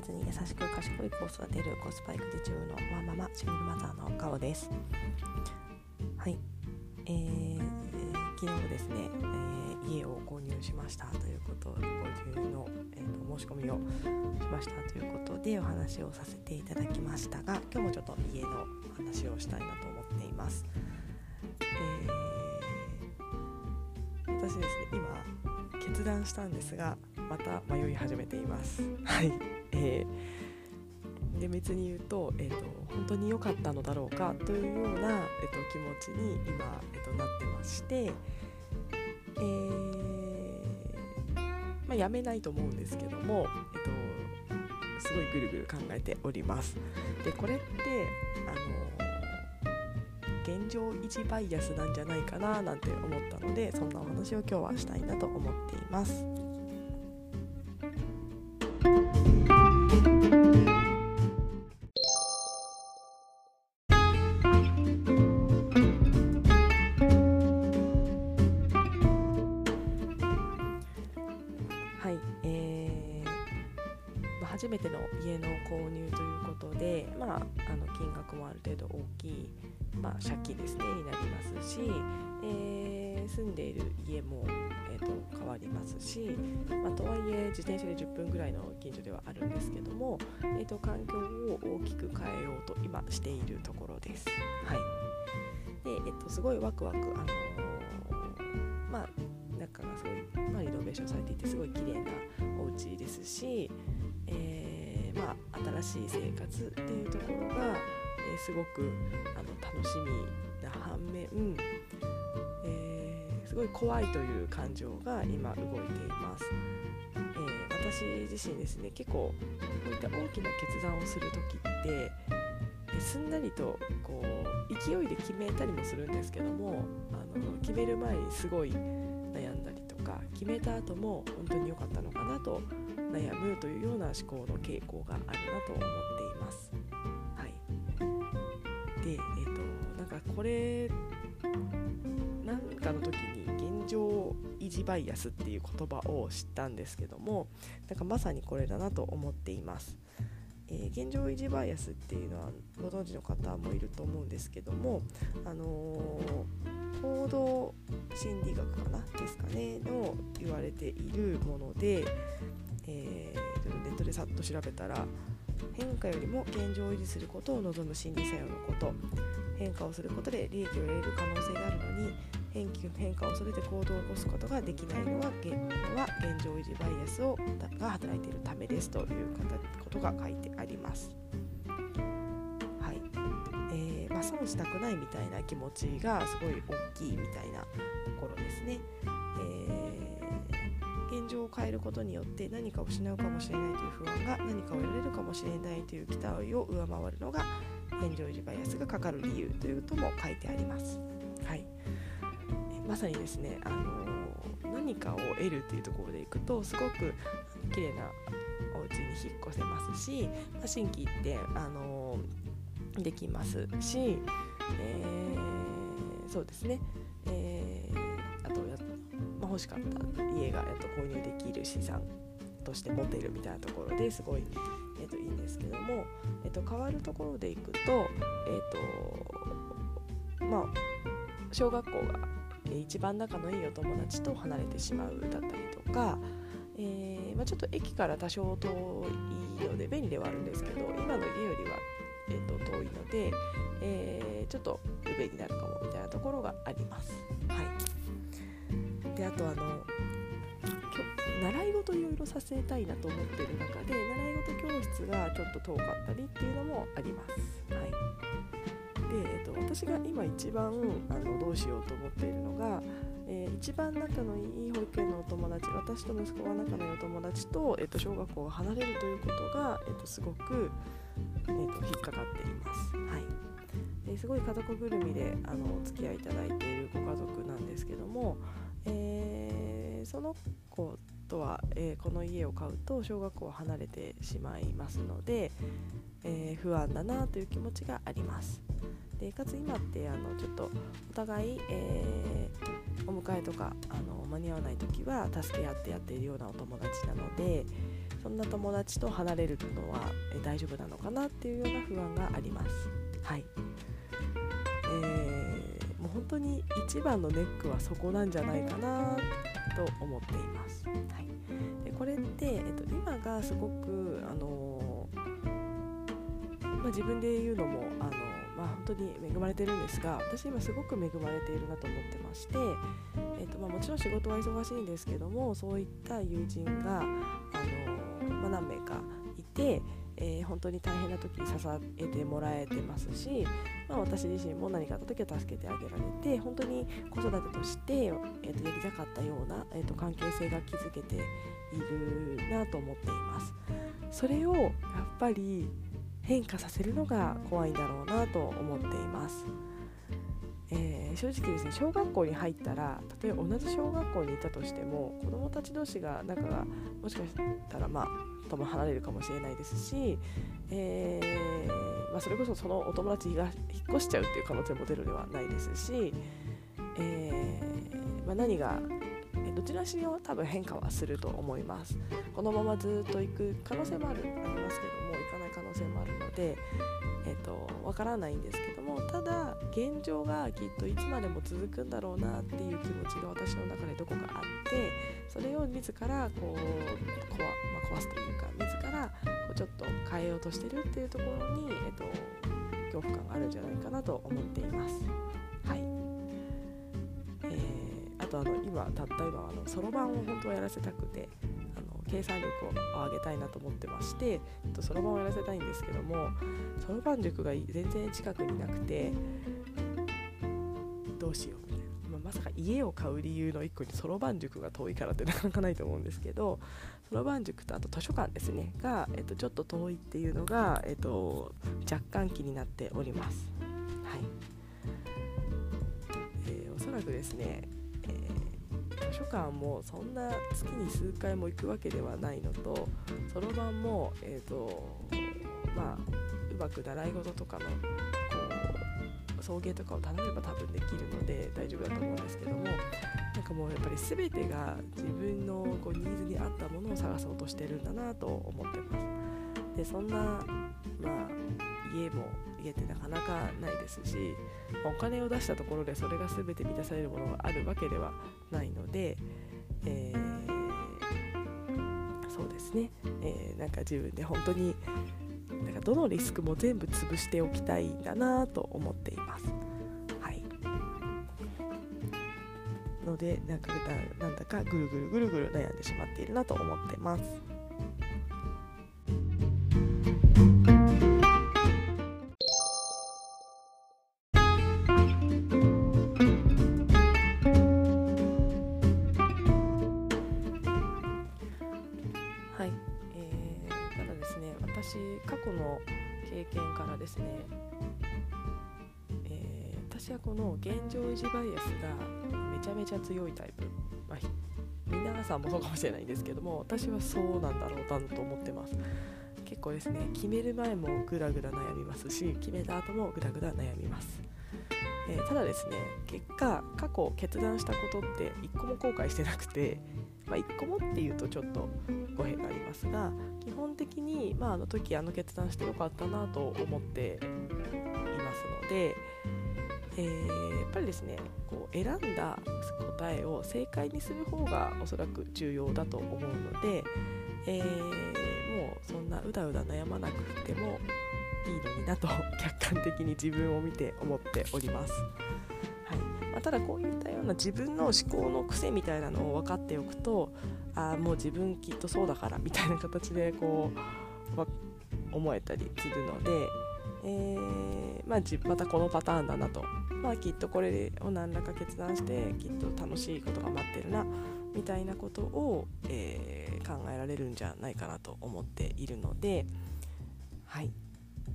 けずに優しく賢い子を育てるコスパ育児中のワンママシングルマザーの顔です。はい。えー、昨日ですね、えー、家を購入しましたということ購入の、えーと、申し込みをしましたということでお話をさせていただきましたが今日もちょっと家の話をしたいなと思っています、えー、私ですね今決断したんですがまた迷い始めています。はい、えー、厳密に言うと,、えーと、本当に良かったのだろうかというような、えーと、気持ちに今、えーと、なってまして、えーまあ、やめないと思うんですけども、えー、とすごいぐるぐる考えております。でこれってあの現状維持バイアスなんじゃないかななんて思ったのでそんなお話を今日はしたいなと思っています。初めての家の購入ということで、まあ、あの金額もある程度大きい、まあ、借金ですねになりますし、えー、住んでいる家も、えーと、変わりますし、まあ、とはいえ自転車で10分ぐらいの近所ではあるんですけども、えーと、環境を大きく変えようと今しているところです。はいでえっと、すごいワクワク、あのー、まあ、中がすごい、まあ、リノベーションされていてすごい綺麗なお家ですし、えー、まあ、新しい生活っていうところが、えー、すごくあの楽しみな反面、えー、すごい怖いという感情が今動いています。え私自身ですね結構こういった大きな決断をする時ってすんなりとこう勢いで決めたりもするんですけどもあの決める前にすごい悩んだりとか決めた後も本当に良かったのかなと悩むというような思考の傾向があるなと思っています。はい、で、えーと、なんかこれなんかの時に現状維持バイアスっていう言葉を知ったんですけどもなんかまさにこれだなと思っています。えー、現状維持バイアスっていうのはご存知の方もいると思うんですけども、あのー、行動心理学かな？ですかね？の言われているもので、えー、ちょっとネットでさっと調べたら変化よりも現状を維持することを望む心理作用のこと変化をすることで利益を得る可能性があるのに変化を恐れて行動を起こすことができないのは現は現状維持バイアスをが働いているためですということが書いてあります。はいえーまあ、損したくないみたいな気持ちがすごい大きいみたいなところですね。えー現状を変えることによって何かを失うかもしれないという不安が何かを得られるかもしれないという期待を上回るのが現状維持バイアスがかかる理由ということも書いてあります。はい、まさにですね、あのー、何かを得るというところでいくとすごく綺麗なお家に引っ越せますし、まあ、新規って、あのー、できますし、えー、そうですね、えー、欲しかった家が、えっと、購入できる資産として持てるみたいなところですごい、えっと、いいんですけども、えっと、変わるところでいくと,、えっとまあ、小学校が一番仲のいいお友達と離れてしまうだったりとか、えー、まあ、ちょっと駅から多少遠いので便利ではあるんですけど今の家よりは、えー、と遠いので、えー、ちょっと不便になるかもみたいなところがあります。であとあの習い事いろいろさせたいなと思ってる中で習い事教室がちょっと遠かったりっていうのもあります。はいでえっと、私が今一番あのどうしようと思っているのが、えー、一番仲のいい保育園のお友達私と息子が仲のいいお友達と、えっと、小学校が離れるということが、えっと、すごく、えっと、引っかかっています。はいですごい家族ぐるみであのお付き合いいただいているご家族なんですけども、その子とは、えー、この家を買うと小学校を離れてしまいますので、えー、不安だなという気持ちがあります。でかつ今ってあのちょっとお互い、えー、お迎えとかあの間に合わない時は助け合ってやっているようなお友達なのでそんな友達と離れるのはえ大丈夫なのかなっていうような不安があります。はい、本当に一番のネックはそこなんじゃないかなと思っています。はい、でこれって、えっと、今がすごく、あのまあ、自分で言うのもあのまあ、本当に恵まれてるんですが私今すごく恵まれているなと思ってまして、えーとまあ、もちろん仕事は忙しいんですけどもそういった友人が、あのまあ、何名かいて、本当に大変な時に支えてもらえてますし、まあ、私自身も何かあった時は助けてあげられて本当に子育てとして、えー、とやりたかったような、えー、と関係性が築けているなと思っています。それをやっぱり変化させるのが怖いんだろうなと思っています。えー、正直ですね小学校に入ったら例えば同じ小学校にいたとしても子どもたち同士が仲がもしかしたらまあとも離れるかもしれないですし、えー、まあ、それこそそのお友達が引っ越しちゃうっていう可能性もゼロではないですし、えー、まあ、何がどちらしろ多分変化はすると思います。このままずっと行く可能性もあるありますけども行かない可能性もあるのでえーと、わからないんですけどもただ現状がきっといつまでも続くんだろうなっていう気持ちが私の中でどこかあってそれを自らこう壊,、まあ、壊すというか自らこうちょっと変えようとしてるっていうところに、えーと、恐怖感があるんじゃないかなと思っています。はいえー、あとあの今たった今あのそろばんを本当はやらせたくて計算力を上げたいなと思ってましてそろばんをやらせたいんですけどもそろばん塾が全然近くになくてどうしようみたいな、まあ、まさか家を買う理由の1個にそろばん塾が遠いからってなかなかないと思うんですけどそろばん塾とあと図書館ですねが、えっと、ちょっと遠いっていうのが、えっと、若干気になっております。はいえー、おそらくですね図書館もそんな月に数回も行くわけではないのとそろばんも、えーとまあ、うまく習い事とかのこう送迎とかを頼めば多分できるので大丈夫だと思うんですけどもなんかもうやっぱり全てが自分のこうニーズに合ったものを探そうとしてるんだなと思ってます。でそんな、まあ、家も家ってなかなかないですしお金を出したところでそれが全て満たされるものがあるわけではないので、えー、そうですね、えー、なんか自分で本当になんかどのリスクも全部潰しておきたいんだなと思っています。はい、のでなんかなんだかぐるぐるぐるぐる悩んでしまっているなと思ってま。す私はこの現状維持バイアスがめちゃめちゃ強いタイプ、まあ、皆さんもそうかもしれないんですけども私はそうなんだろうなと思ってます。結構ですね決める前もグラグラ悩みますし決めた後もグラグラ悩みます。えー、ただですね結果過去決断したことって1個も後悔してなくて、まあ、1個もっていうとちょっと語弊がありますが基本的に、まあ、あの時あの決断してよかったなと思っていますので、えー、やっぱりですねこう選んだ答えを正解にする方がおそらく重要だと思うので、えー、もうそんなうだうだ悩まなくてもいいのになと客観的に自分を見て思っております。はいまあ、ただこういったような自分の思考の癖みたいなのを分かっておくとあもう自分きっとそうだからみたいな形でこう、ま思えたりするので、えー、まあ、またこのパターンだなと、まあ、きっとこれを何らか決断してきっと楽しいことが待ってるなみたいなことを、えー、考えられるんじゃないかなと思っているのではい。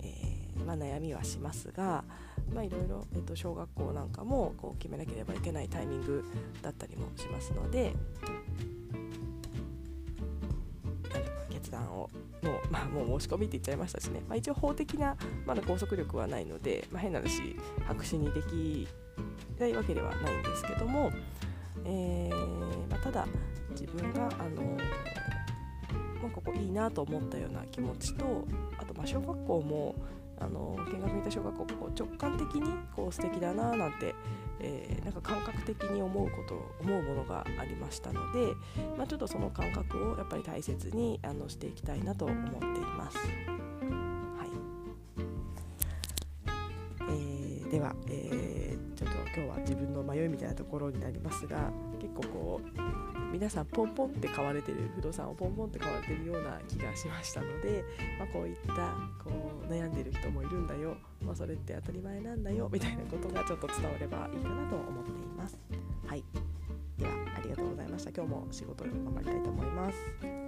えー、まあ、悩みはしますが、まあ、いろいろ、えー、と小学校なんかもこう決めなければいけないタイミングだったりもしますのでの,、まあ、もう申し込みって言っちゃいましたしね、まあ、一応法的なまだ拘束力はないので、まあ、変な話白紙にできないわけではないんですけどもえー、ま、ただ自分があのま、ここいいなと思ったような気持ちとあとま小学校もあの見学に行った小学校こう直感的にこう素敵だななんて、えー、なんか感覚的に思うこと思うものがありましたので、まあ、ちょっとその感覚をやっぱり大切にあのしていきたいなと思っています。はいえー、では、えー、ちょっと今日は自分の迷いみたいなところになりますが結構こう皆さんポンポンって買われてる不動産をポンポンって買われてるような気がしましたので、まあ、こういったこう悩んでる人もいるんだよ、まあ、それって当たり前なんだよみたいなことがちょっと伝わればいいかなと思っています。はいではありがとうございました。今日も仕事頑張りたいと思います。